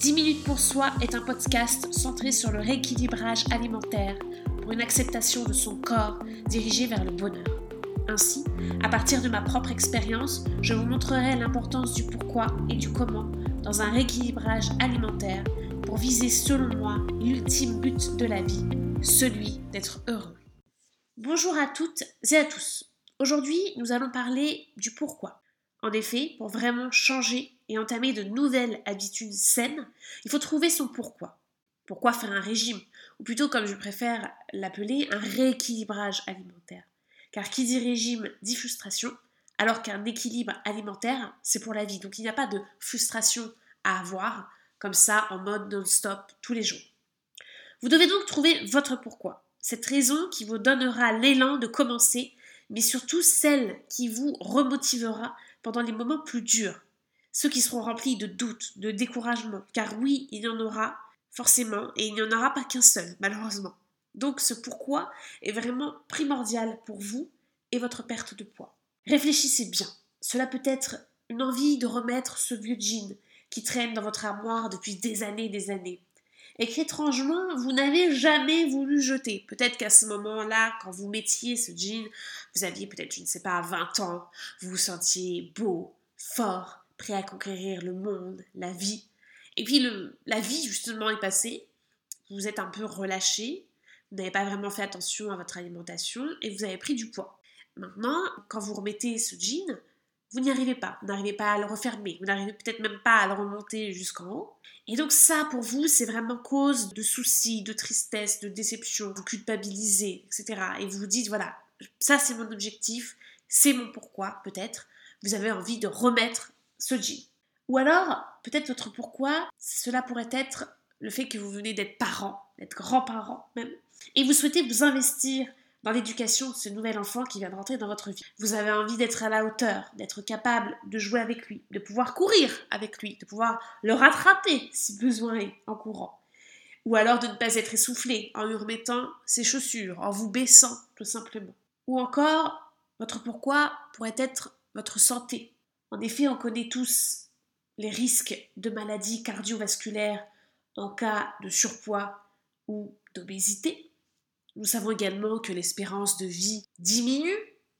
10 minutes pour soi est un podcast centré sur le rééquilibrage alimentaire pour une acceptation de son corps dirigé vers le bonheur. Ainsi, à partir de ma propre expérience, je vous montrerai l'importance du pourquoi et du comment dans un rééquilibrage alimentaire pour viser selon moi l'ultime but de la vie, celui d'être heureux. Bonjour à toutes et à tous. Aujourd'hui, nous allons parler du pourquoi. En effet, pour vraiment changer et entamer de nouvelles habitudes saines, il faut trouver son pourquoi. Pourquoi faire un régime Ou plutôt, comme je préfère l'appeler, un rééquilibrage alimentaire. Car qui dit régime dit frustration, alors qu'un équilibre alimentaire, c'est pour la vie. Donc il n'y a pas de frustration à avoir, comme ça, en mode non-stop, tous les jours. Vous devez donc trouver votre pourquoi. Cette raison qui vous donnera l'élan de commencer, mais surtout celle qui vous remotivera pendant les moments plus durs, ceux qui seront remplis de doutes, de découragement, car oui, il y en aura forcément, et il n'y en aura pas qu'un seul, malheureusement. Donc ce pourquoi est vraiment primordial pour vous et votre perte de poids. Réfléchissez bien. Cela peut être une envie de remettre ce vieux jean qui traîne dans votre armoire depuis des années et des années. Et qu'étrangement, vous n'avez jamais voulu jeter. Peut-être qu'à ce moment-là, quand vous mettiez ce jean, vous aviez peut-être, je ne sais pas, 20 ans, vous vous sentiez beau, fort, prêt à conquérir le monde, la vie. Et puis la vie, justement, est passée. Vous êtes un peu relâché, vous n'avez pas vraiment fait attention à votre alimentation et vous avez pris du poids. Maintenant, quand vous remettez ce jean, vous n'y arrivez pas. Vous n'arrivez pas à le refermer. Vous n'arrivez peut-être même pas à le remonter jusqu'en haut. Et donc ça, pour vous, c'est vraiment cause de soucis, de tristesse, de déception. Vous culpabilisez, etc. Et vous vous dites, voilà, ça c'est mon objectif, c'est mon pourquoi, peut-être. Vous avez envie de remettre jean. Ou alors, peut-être votre pourquoi, cela pourrait être le fait que vous venez d'être parent, d'être grand-parent même, et vous souhaitez vous investir dans l'éducation de ce nouvel enfant qui vient de rentrer dans votre vie. Vous avez envie d'être à la hauteur, d'être capable de jouer avec lui, de pouvoir courir avec lui, de pouvoir le rattraper si besoin est en courant. Ou alors de ne pas être essoufflé en lui remettant ses chaussures, en vous baissant tout simplement. Ou encore, votre pourquoi pourrait être votre santé, en effet, on connaît tous les risques de maladies cardiovasculaires en cas de surpoids ou d'obésité. Nous savons également que l'espérance de vie diminue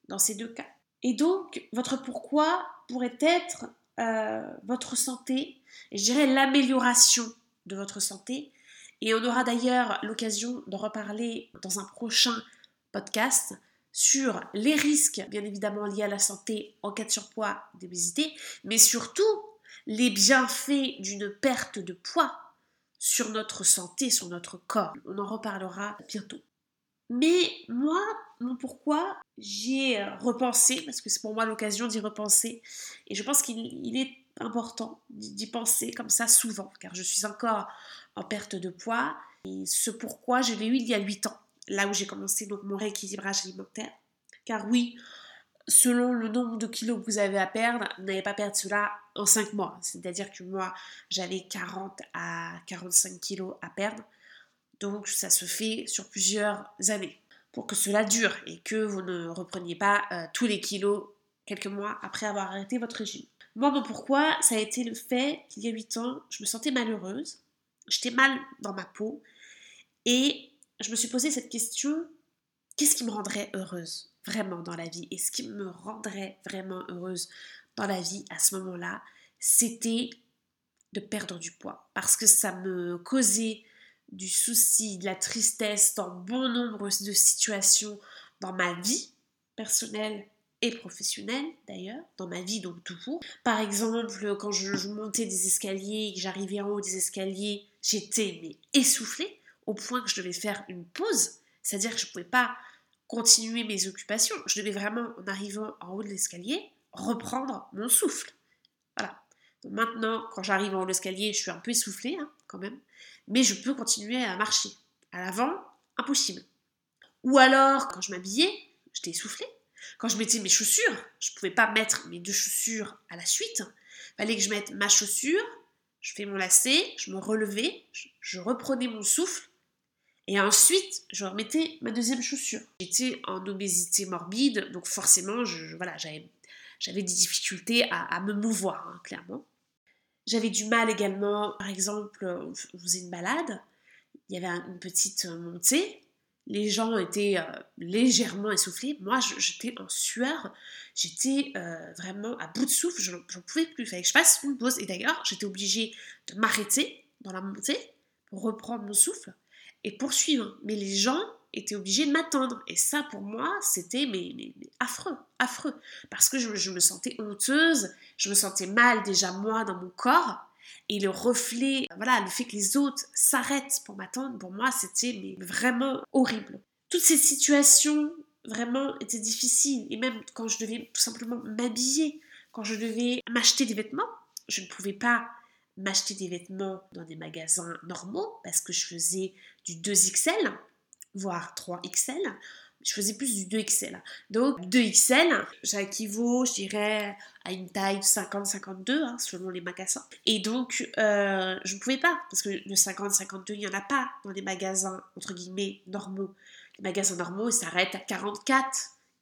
dans ces deux cas. Et donc, votre pourquoi pourrait être euh, votre santé, et je dirais l'amélioration de votre santé. Et on aura d'ailleurs l'occasion de reparler dans un prochain podcast sur les risques, bien évidemment, liés à la santé en cas de surpoids, d'obésité, mais surtout les bienfaits d'une perte de poids sur notre santé, sur notre corps. On en reparlera bientôt. Mais moi, mon pourquoi, j'y ai repensé, parce que c'est pour moi l'occasion d'y repenser, et je pense qu'il est important d'y penser comme ça souvent, car je suis encore en perte de poids, et ce pourquoi, je l'ai eu il y a 8 ans là où j'ai commencé donc mon rééquilibrage alimentaire. Car oui, selon le nombre de kilos que vous avez à perdre, n'allez pas perdre cela en 5 mois. C'est-à-dire que moi, j'avais 40 à 45 kilos à perdre. Donc ça se fait sur plusieurs années pour que cela dure et que vous ne repreniez pas euh, tous les kilos quelques mois après avoir arrêté votre régime. Moi, mon pourquoi, ça a été le fait qu'il y a 8 ans, je me sentais malheureuse, j'étais mal dans ma peau et je me suis posé cette question, qu'est-ce qui me rendrait heureuse vraiment dans la vie? Et ce qui me rendrait vraiment heureuse dans la vie à ce moment-là, c'était de perdre du poids. Parce que ça me causait du souci, de la tristesse dans bon nombre de situations dans ma vie personnelle et professionnelle d'ailleurs, dans ma vie donc tout Par exemple, quand je, montais des escaliers que j'arrivais en haut des escaliers, j'étais essoufflée au point que je devais faire une pause, c'est-à-dire que je ne pouvais pas continuer mes occupations. Je devais vraiment, en arrivant en haut de l'escalier, reprendre mon souffle. Voilà. maintenant, quand j'arrive en haut de l'escalier, je suis un peu essoufflée hein, quand même, mais je peux continuer à marcher. À l'avant, impossible. Ou alors, quand je m'habillais, j'étais essoufflée. Quand je mettais mes chaussures, je ne pouvais pas mettre mes deux chaussures à la suite. Fallait que je mette ma chaussure, je fais mon lacet, je me relevais, je reprenais mon souffle et ensuite, je remettais ma deuxième chaussure. J'étais en obésité morbide, donc forcément, je, voilà, j'avais, des difficultés à, me mouvoir, hein, clairement. J'avais du mal également, par exemple, on faisait une balade, il y avait une petite montée, les gens étaient euh, légèrement essoufflés. Moi, j'étais en sueur. J'étais euh, vraiment à bout de souffle. Je n'en pouvais plus. Il fallait que je fasse une pause. Et d'ailleurs, j'étais obligée de m'arrêter dans la montée pour reprendre mon souffle et poursuivre. Mais les gens étaient obligés de m'attendre. Et ça, pour moi, c'était mais, affreux, affreux. Parce que je, je me sentais honteuse. Je me sentais mal déjà, moi, dans mon corps. Et le reflet, voilà, le fait que les autres s'arrêtent pour m'attendre, pour moi, c'était vraiment horrible. Toutes ces situations vraiment étaient difficiles. Et même quand je devais tout simplement m'habiller, quand je devais m'acheter des vêtements, je ne pouvais pas m'acheter des vêtements dans des magasins normaux parce que je faisais du 2XL, voire 3XL je faisais plus du 2XL. Donc 2XL, ça équivaut, je dirais, à une taille 50-52, hein, selon les magasins. Et donc, euh, je ne pouvais pas, parce que le 50-52, il n'y en a pas dans les magasins, entre guillemets, normaux. Les magasins normaux, ils s'arrêtent à 44,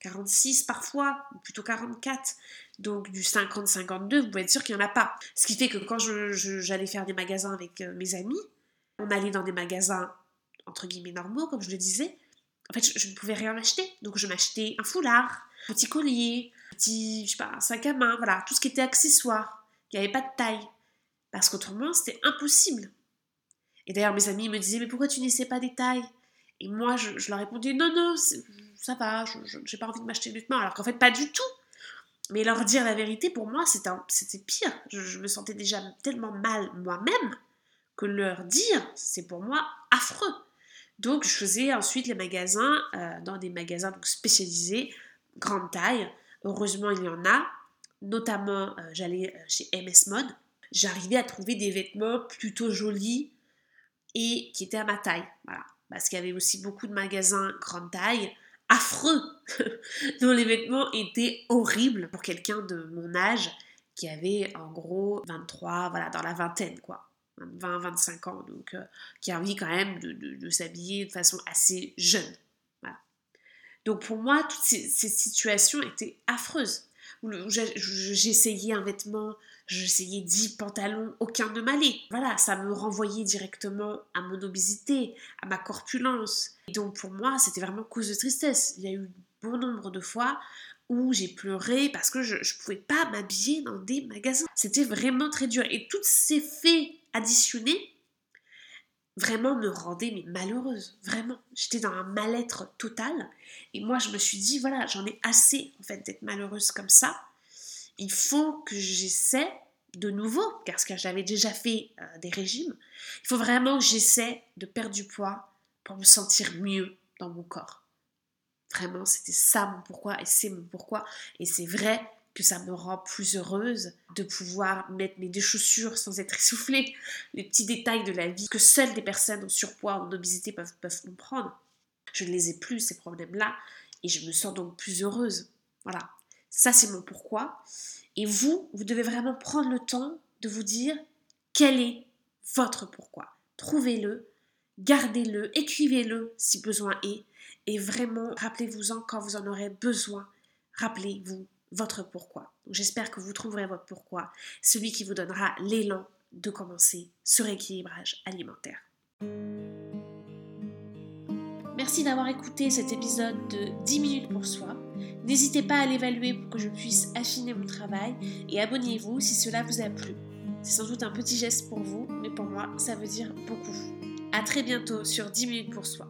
46 parfois, ou plutôt 44. Donc du 50-52, vous pouvez être sûr qu'il n'y en a pas. Ce qui fait que quand j'allais faire des magasins avec euh, mes amis, on allait dans des magasins entre guillemets normaux, comme je le disais, en fait, je, ne pouvais rien acheter. Donc, je m'achetais un foulard, un petit collier, un petit, je sais pas, un sac à main, voilà, tout ce qui était accessoire, qui n'avait pas de taille. Parce qu'autrement, c'était impossible. Et d'ailleurs, mes amis me disaient, mais pourquoi tu n'essaies pas des tailles? Et moi, je, leur répondais, non, non, ça va, je n'ai pas envie de m'acheter de vêtements. Alors qu'en fait, pas du tout. Mais leur dire la vérité, pour moi, c'était pire. Je, me sentais déjà tellement mal moi-même que leur dire, c'est pour moi affreux. Donc, je faisais ensuite les magasins euh, dans des magasins spécialisés, grande taille. Heureusement, il y en a. Notamment, euh, j'allais euh, chez MS Mode. J'arrivais à trouver des vêtements plutôt jolis et qui étaient à ma taille. Voilà. Parce qu'il y avait aussi beaucoup de magasins grande taille, affreux, dont les vêtements étaient horribles pour quelqu'un de mon âge qui avait en gros 23, voilà, dans la vingtaine, quoi. 20-25 ans, donc euh, qui a envie quand même de, s'habiller de façon assez jeune. Donc pour moi, toutes ces, situations étaient affreuses. J'essayais un vêtement, j'essayais 10 pantalons, aucun ne m'allait. Voilà, ça me renvoyait directement à mon obésité, à ma corpulence. Et donc pour moi, c'était vraiment cause de tristesse. Il y a eu bon nombre de fois où j'ai pleuré parce que je ne pouvais pas m'habiller dans des magasins. C'était vraiment très dur. Et tous ces faits additionné vraiment me rendait malheureuse, vraiment. J'étais dans un mal-être total et moi je me suis dit voilà, j'en ai assez en fait d'être malheureuse comme ça. Il faut que j'essaie de nouveau, parce que j'avais déjà fait euh, des régimes, il faut vraiment que j'essaie de perdre du poids pour me sentir mieux dans mon corps. Vraiment, c'était ça mon pourquoi et c'est mon pourquoi. Et c'est vrai que ça me rend plus heureuse de pouvoir mettre mes deux chaussures sans être essoufflée. Les petits détails de la vie que seules des personnes en surpoids en obésité peuvent, peuvent comprendre. Je ne les ai plus, ces problèmes-là, et je me sens donc plus heureuse. Voilà, ça c'est mon pourquoi. Et vous, vous devez vraiment prendre le temps de vous dire quel est votre pourquoi? Trouvez-le, gardez-le, écrivez-le si besoin est, et vraiment rappelez-vous-en quand vous en aurez besoin. Rappelez-vous votre pourquoi. J'espère que vous trouverez votre pourquoi, celui qui vous donnera l'élan de commencer ce rééquilibrage alimentaire. Merci d'avoir écouté cet épisode de 10 minutes pour soi. N'hésitez pas à l'évaluer pour que je puisse affiner mon travail et abonnez-vous si cela vous a plu. C'est sans doute un petit geste pour vous, mais pour moi, ça veut dire beaucoup. A très bientôt sur 10 minutes pour soi.